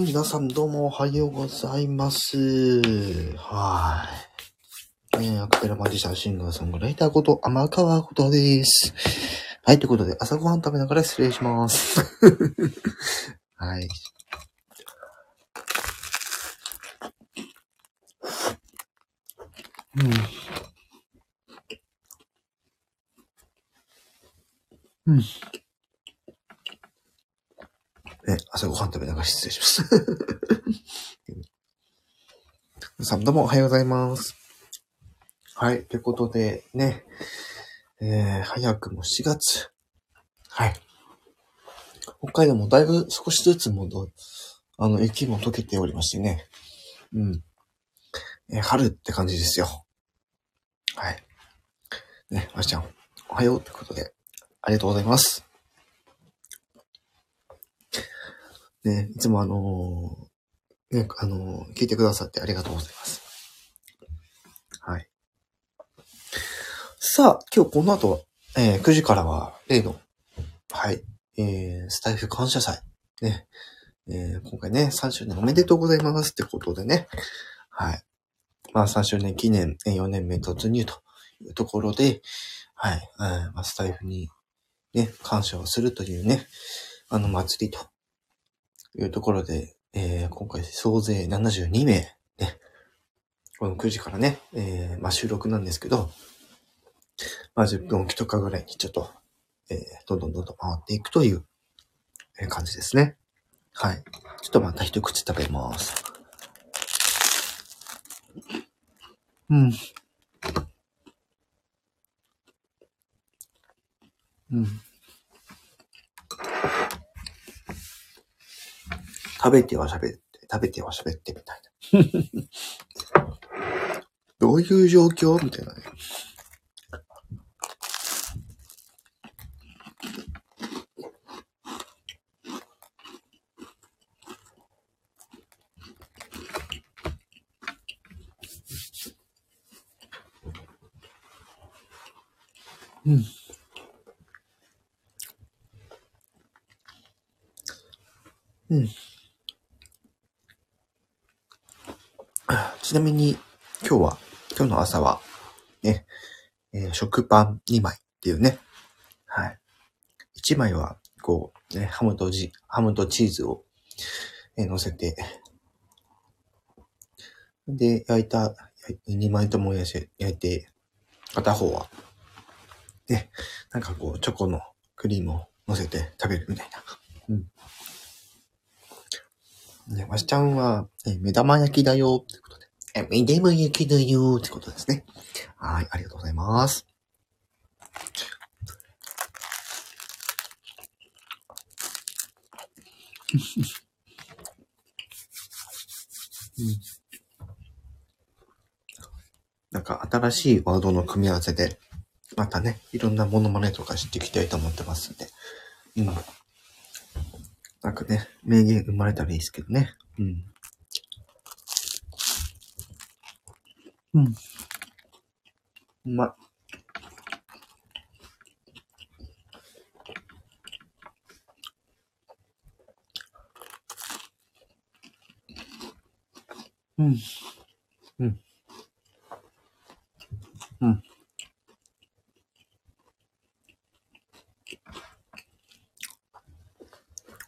はい、皆さんどうもおはようございます。はい。えー、アカペラマジシャン、シンガー、ソングライターこと、天川ことです。はい、ということで、朝ごはん食べながら失礼します。はい。うん。うん。ね、朝ごはん食べながら失礼します。皆さんどうもおはようございます。はい、ということでね、えー、早くも4月。はい。北海道もだいぶ少しずつもど、あの、雪も溶けておりましてね。うん。えー春って感じですよ。はい。ね、ましちゃん、おはようということで、ありがとうございます。ね、いつもあのーね、あのー聞いてくださってありがとうございます。はい。さあ、今日この後、えー9時からは、例の、はい、えー、スタイフ感謝祭。ね。えー今回ね、3周年おめでとうございますってことでね。はい。まあ3周年記念、4年目突入というところで、はい、えーまあ、スタイフにね、感謝をするというね、あの祭りとというところで、えー今回総勢72名、ね、この9時からね、えーまあ収録なんですけど、まあ10分おきとかぐらいにちょっと、えーどんどんどんどん回っていくというえ感じですね。はい。ちょっとまた一口食べます。うん。うん。食べては喋って、食べては喋ってみたいな。どういう状況？みたいなね。うん。うん。ちなみに、今日は、今日の朝は、ね、えー食パン2枚っていうね。はい。1枚は、こう、ね、ハムとジ、ハムとチーズを、えー乗せて、で、焼いた、2枚とも焼いて、焼いて、片方は、ね、なんかこう、チョコのクリームを乗せて食べるみたいな。うん。ね、わしちゃんは、え目玉焼きだよってことで。え、目玉焼きだよってことですね。はい、ありがとうございます。なんか新しいワードの組み合わせで、またね、いろんなモノマネとかしていきたいと思ってますんで。うん。なんかね、名言生まれたらいいですけどね。うん。うん。うまい。うん。うん。うん。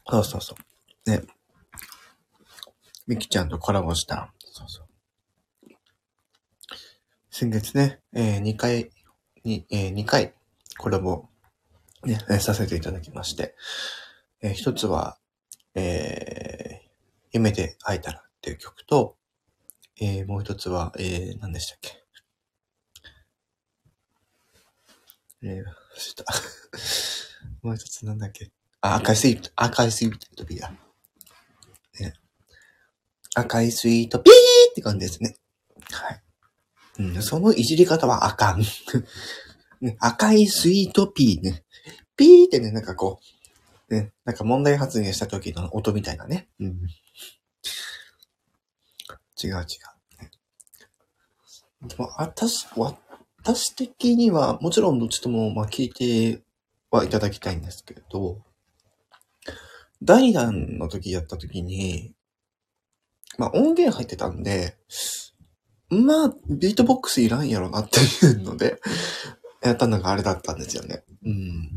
そうそうそう。ね。みきちゃんとコラボした。そうそう。先月ね、えー、2回、に、えー、2回コラボ、ね、させていただきまして、えー一つは、えー、夢で会えたらっていう曲と、えー、もう一つは、えー、何でしたっけ？えー、忘れた。もう一つなんだっけ？あ、赤いスイート、赤いスイートピーだ。ね。赤いスイートピーって感じですね。はい。うん、そのいじり方はあかん。赤いスイートピーね。ピーってね、なんかこう、ね、なんか問題発言した時の音みたいなね。うん。違う違う。でも、私、私的には、もちろんどっちとも、まあ、聞いてはいただきたいんですけれど、第弾の時やった時に、まあ音源入ってたんで、まあ、ビートボックスいらんやろなっていうので、やったのがあれだったんですよね。うん。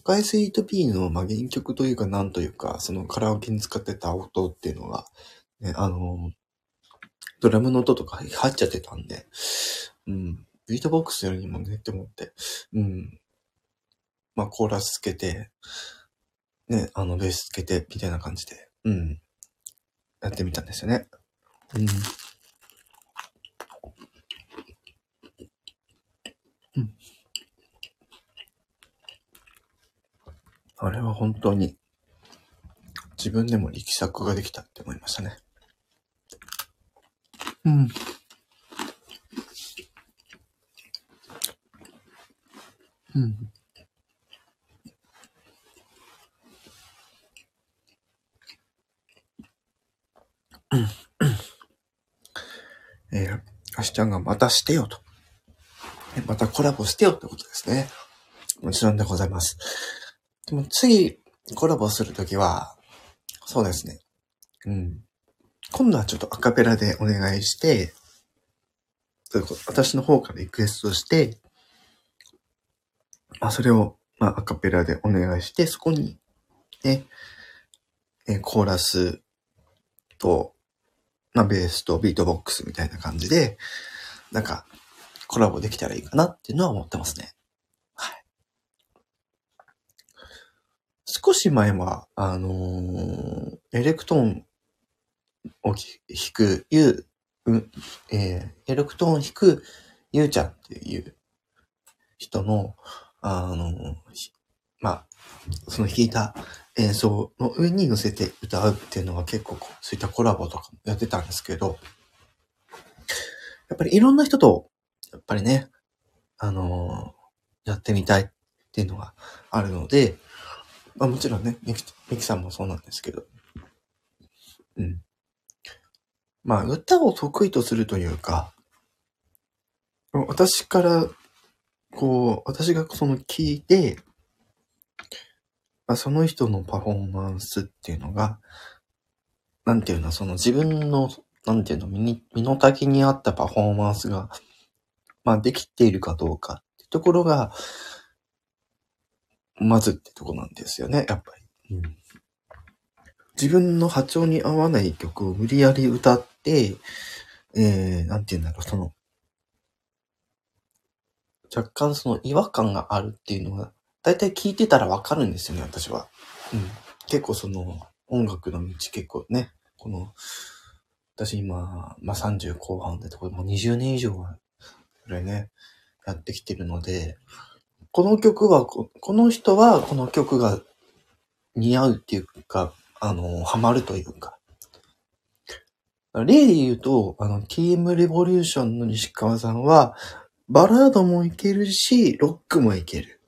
赤いスイートピーの、まあ、原曲というか、なんというか、そのカラオケに使ってた音っていうのが、ね、あの、ドラムの音とか入っちゃってたんで、うん。ビートボックスよりにもねって思って、うん。まあ、コーラスつけて、ね、あの、ベースつけて、みたいな感じで、うん。やってみたんですよね。うん。うん。あれは本当に、自分でも力作ができたって思いましたね。うん。うん。えー、あしちゃんがまたしてよと。えまたコラボしてよってことですね。もちろんでございます。でも次、コラボするときは、そうですね。うん。今度はちょっとアカペラでお願いして、私の方からリクエストして、まあ、それを、まあ、アカペラでお願いして、そこに、ね、えコーラスと、まあ、ベースとビートボックスみたいな感じで、なんか、コラボできたらいいかなっていうのは思ってますね。はい。少し前は、あのーエレクトーンを弾く、ゆう、う、えーエレクトーン弾くゆうちゃんっていう人の、あのーまあ、その弾いた演奏の上に乗せて歌うっていうのは結構、そういったコラボとかもやってたんですけど、やっぱりいろんな人と、やっぱりね、あのーやってみたいっていうのがあるので、まあもちろんね、ミキミキさんもそうなんですけど、うん。まあ歌を得意とするというか、私から、こう、私がその聞いて、まあ、その人のパフォーマンスっていうのが、なんていうの、その自分の、なんていうの、身に、身の丈に合ったパフォーマンスが、まあ、できているかどうかってところが、まずってとこなんですよね、やっぱり。うん、自分の波長に合わない曲を無理やり歌って、えー、なんていうんだろう、その、若干その違和感があるっていうのが、だいたい聞いてたらわかるんですよね、私は。うん。結構その、音楽の道結構ね、この、私今、まあ、30後半でとこもう20年以上は、これね、やってきてるので、この曲はこ、の人はこの曲が似合うっていうか、あの、ハマるというか。例で言うと、あの、TM レボリューションの西川さんは、バラードもいけるし、ロックもいける。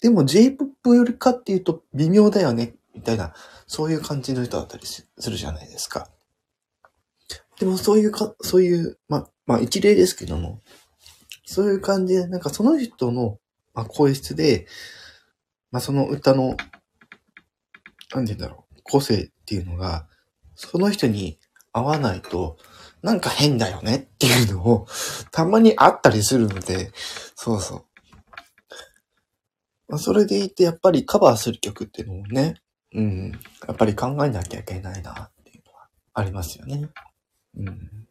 でも J-POP よりかっていうと微妙だよね、みたいな、そういう感じの人だったりするじゃないですか。でもそういうか、そういう、ま、まあ一例ですけども、そういう感じで、なんかその人の、まあ、声質で、まあその歌の、なんて言うんだろう、個性っていうのが、その人に合わないと、なんか変だよねっていうのを、たまにあったりするので、そうそう。まあ、それでいて、やっぱりカバーする曲っていうのもね、うん、やっぱり考えなきゃいけないなっていうのはありますよね。うん。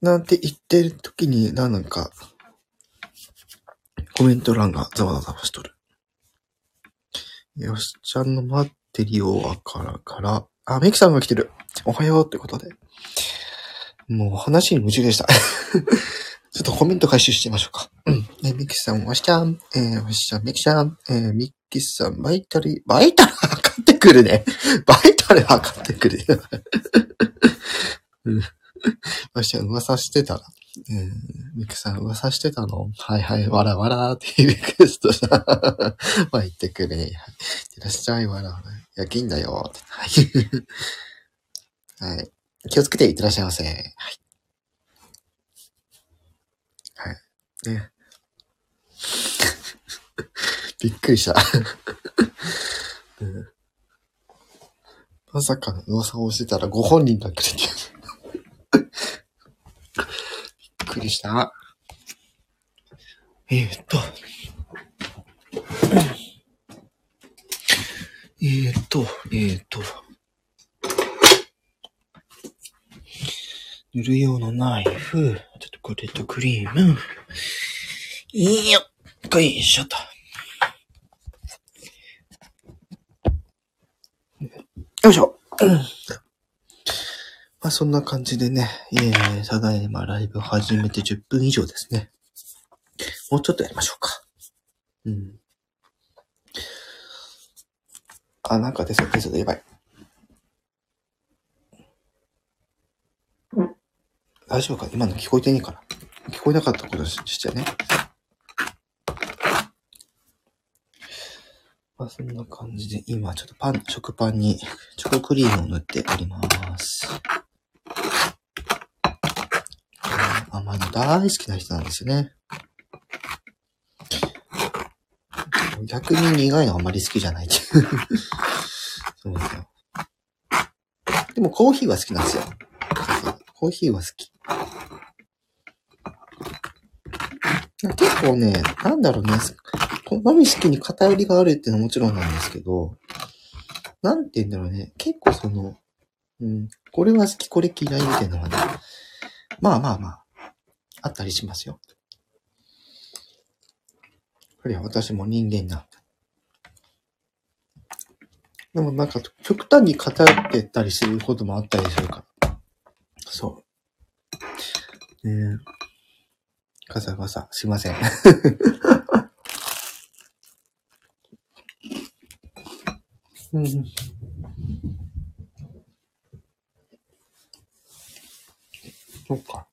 なんて言ってる時に、なんか、コメント欄がざわざわしとる。よしちゃんの待ってるよわからから、あ、メキさんが来てる。おはようってことで。もう話に夢中でした。ちょっとコメント回収してみましょうか。うん。ね、ミキさん、わしちゃん、えー、わしちゃん、ミキさん、えー、ミキさん、バイタル、バイタル測ってくるね。バイタル測ってくる。うん。わしちゃん、噂してたら。えー、ミキさん、噂してたのはいはい、わらわらってリクエストした。まあ、言ってくれ。はい。いらっしゃい、わらわら。夜勤だよ。はい。はい。気をつけていってらっしゃいませ。はい。はい。ね。びっくりした。うんまさかの噂をしてたらご本人だけでっした。えー、っと。えー、っと、えー、っと。塗る用のナイフ、ちょっとこれとクリーム。いいよよいしょと。よいしょ。まあそんな感じでね、えー、ただいまライブ始めて10分以上ですね。もうちょっとやりましょうか。うん。あ、なんか出そう、出そう、やばい。大丈夫か？今の聞こえてねえから。聞こえなかったことししちゃね。まあそんな感じで、今ちょっとパン、食パンにチョコクリームを塗っております。甘いの大好きな人なんですよね。逆に苦いのあんまり好きじゃないっていう。そうですよ。でもコーヒーは好きなんですよ。コーヒーは好き。結構ね、なんだろうね、好み好きに偏りがあるっていうのはもちろんなんですけど、なんて言うんだろうね、結構その、うん、これは好き、これ嫌いみたいなのはね、まあまあまあ、あったりしますよ。これは私も人間なんだ。でもなんか、極端に偏ってったりすることもあったりするから。そう。ねえ。ガサガサ、すいません。うん。そっか。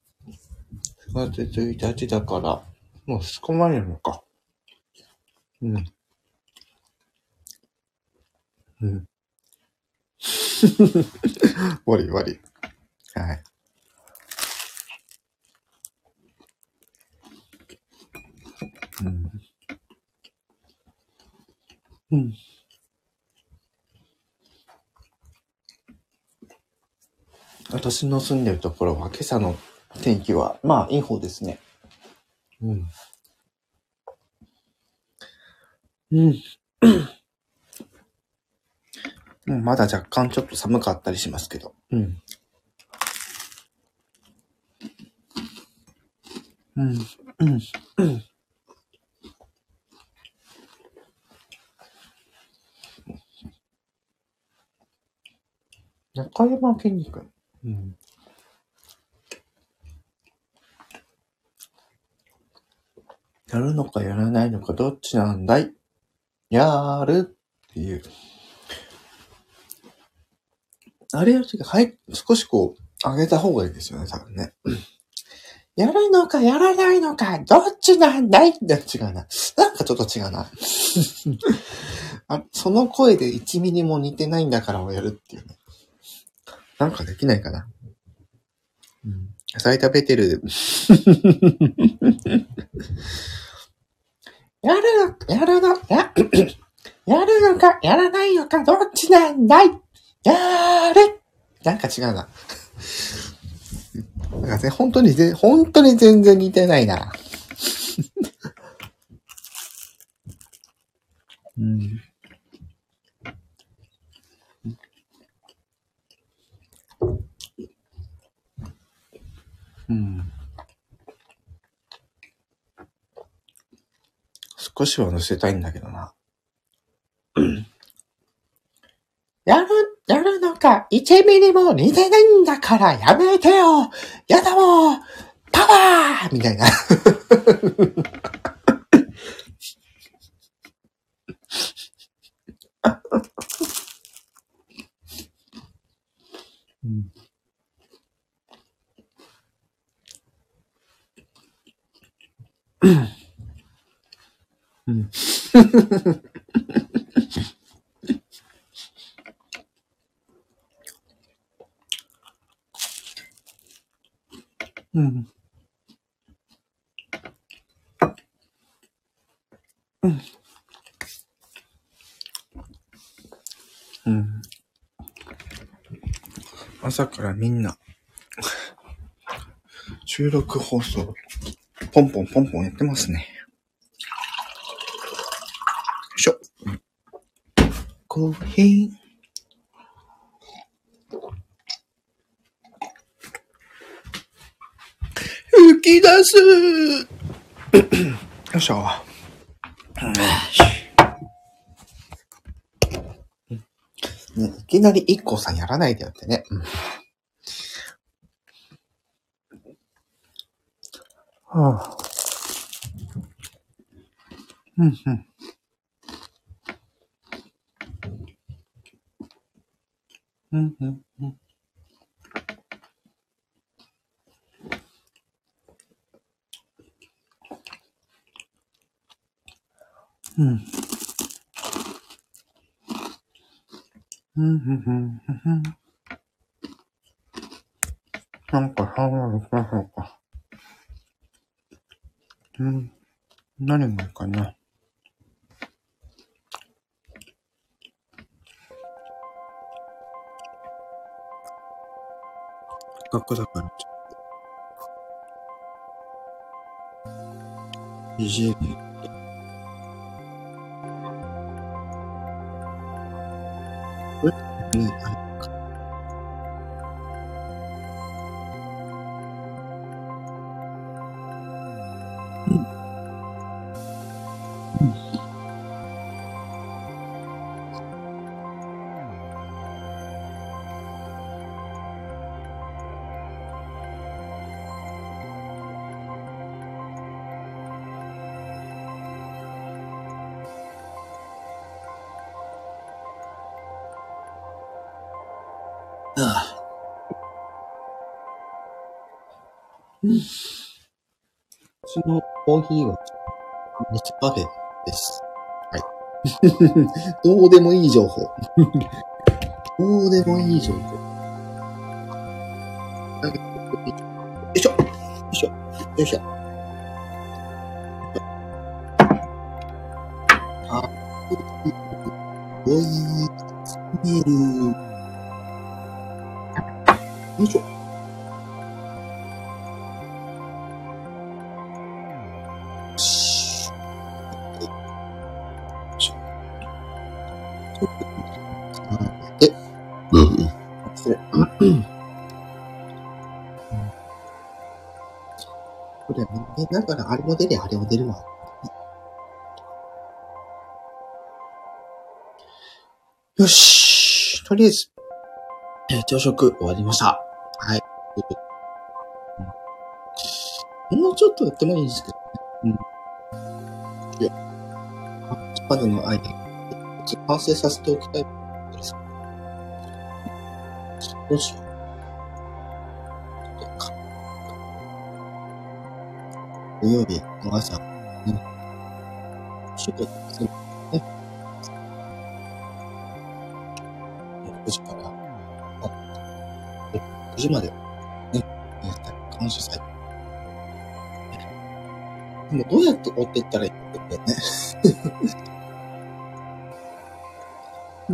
4月1日だから、もう仕込まれるのか。うん。うん。悪い悪い。はい。うん。うん。私の住んでるところは今朝の天気は、まあいい方ですね。うん。うん。うんまだ若干ちょっと寒かったりしますけど。うん。うん。うん。うん。中山きんに君。うん。やるのかやらないのかどっちなんだい？やるっていう。あれやるとき、はい、少しこう、上げた方がいいですよね、多分ね。やるのかやらないのか、どっちなんだい？って違うな。なんかちょっと違うな。あその声で1ミリも似てないんだからをやるっていうね。なんかできないかな。うん。野菜食べてる。やるの、やるの、や、やるのか、やらないのか、どっちなんだい？やるなんか違うな。なんかね、本当にぜ、本当に全然似てないな。うん。うん。少しは乗せたいんだけどな。やる、やるのか、1ミリも似てないんだからやめてよやだもうパワーみたいな。う んうん。うん。うん。うん。朝からみんな、収録放送、ポンポンポンポンやってますね。コーヒー。吹き出す よいしょ。ね、いきなり一 k さんやらないでよってね。うんはあ。うん、うん。うん、うん、うん。うん。うん、うん、うん、うん。なんか、ハワイか、そうか。うん。何がいいかな。っかくだから、ちょっと。BGM。え？ね、あれうん。うちのコーヒーは、ネチパフェです。はい。どうでもいい情報。どうでもいい情報。よいしょ。よいしょ。よいしょ。あ、おい、メール。よいしょ。これは、見ながらあれも出るあれも出るわ。よし。とりあえず、え朝食終わりました。はい。もうちょっとやってもいいんですけどね。うん。いや、までの間に、完成させておきたいです。どうしよう。土曜日の朝、ね。仕事すね。9時から、あ、9時まで、ね、やったら感謝祭。でもどうやって追っていったらいいんだよね。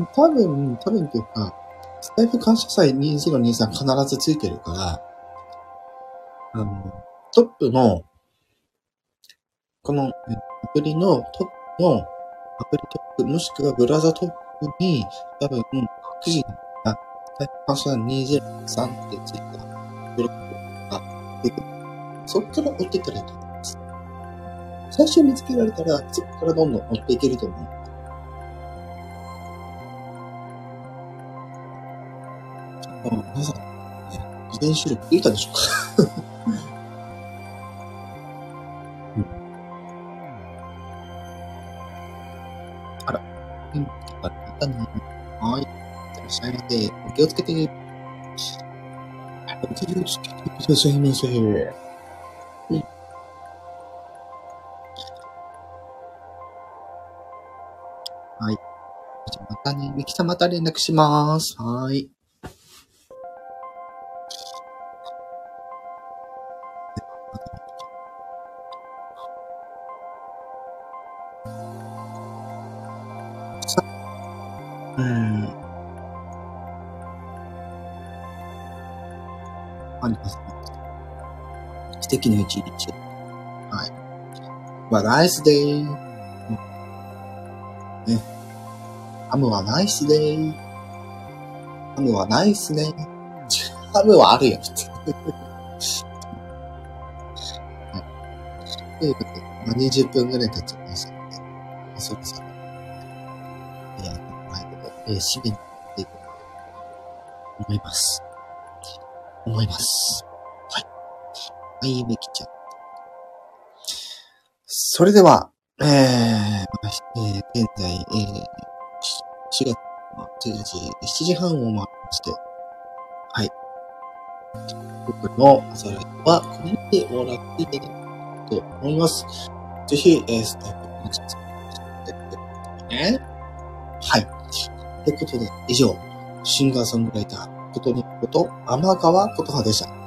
多分、多分っていうか、スタイフ感謝祭2023必ずついてるから、あの、トップの、このアプリのトップの、アプリトップ、もしくはブラウザトップに、多分、9時に、あ、スタイフ感謝祭2023ってついたブロックが出てくる。そっから追っていったらいいと思います。最初見つけられたら、そこからどんどん追っていけると思う。あ皆さん、ね、自転収録できたでしょうか？お気をつけて。お気をつけてくださいませ。うんはい。じゃあまたね、ミキさんまた連絡します。はい。さうん。ありますね。素敵な一日。はい。は、ナイスデイ。ね。ハムはナイスデイ。ハムはナイスね。ハムはあるよ、普通。ということで、まあ、20分ぐらい経っちゃいましたので、まあそろそろ、えー、はい、えー、締めにっていこうと思います。思います。はい。はい、めきちゃん。それでは、えー、まあえー現在、えー、4月の10時、7時半を回して、はい。僕の朝ライブはこれで終わらせていただきたいと思います。ぜひ、えー、スタイルを待ち続けてくださいね。はい。ということで、以上、シンガーソングライター、ことのこと、天川琴葉でした。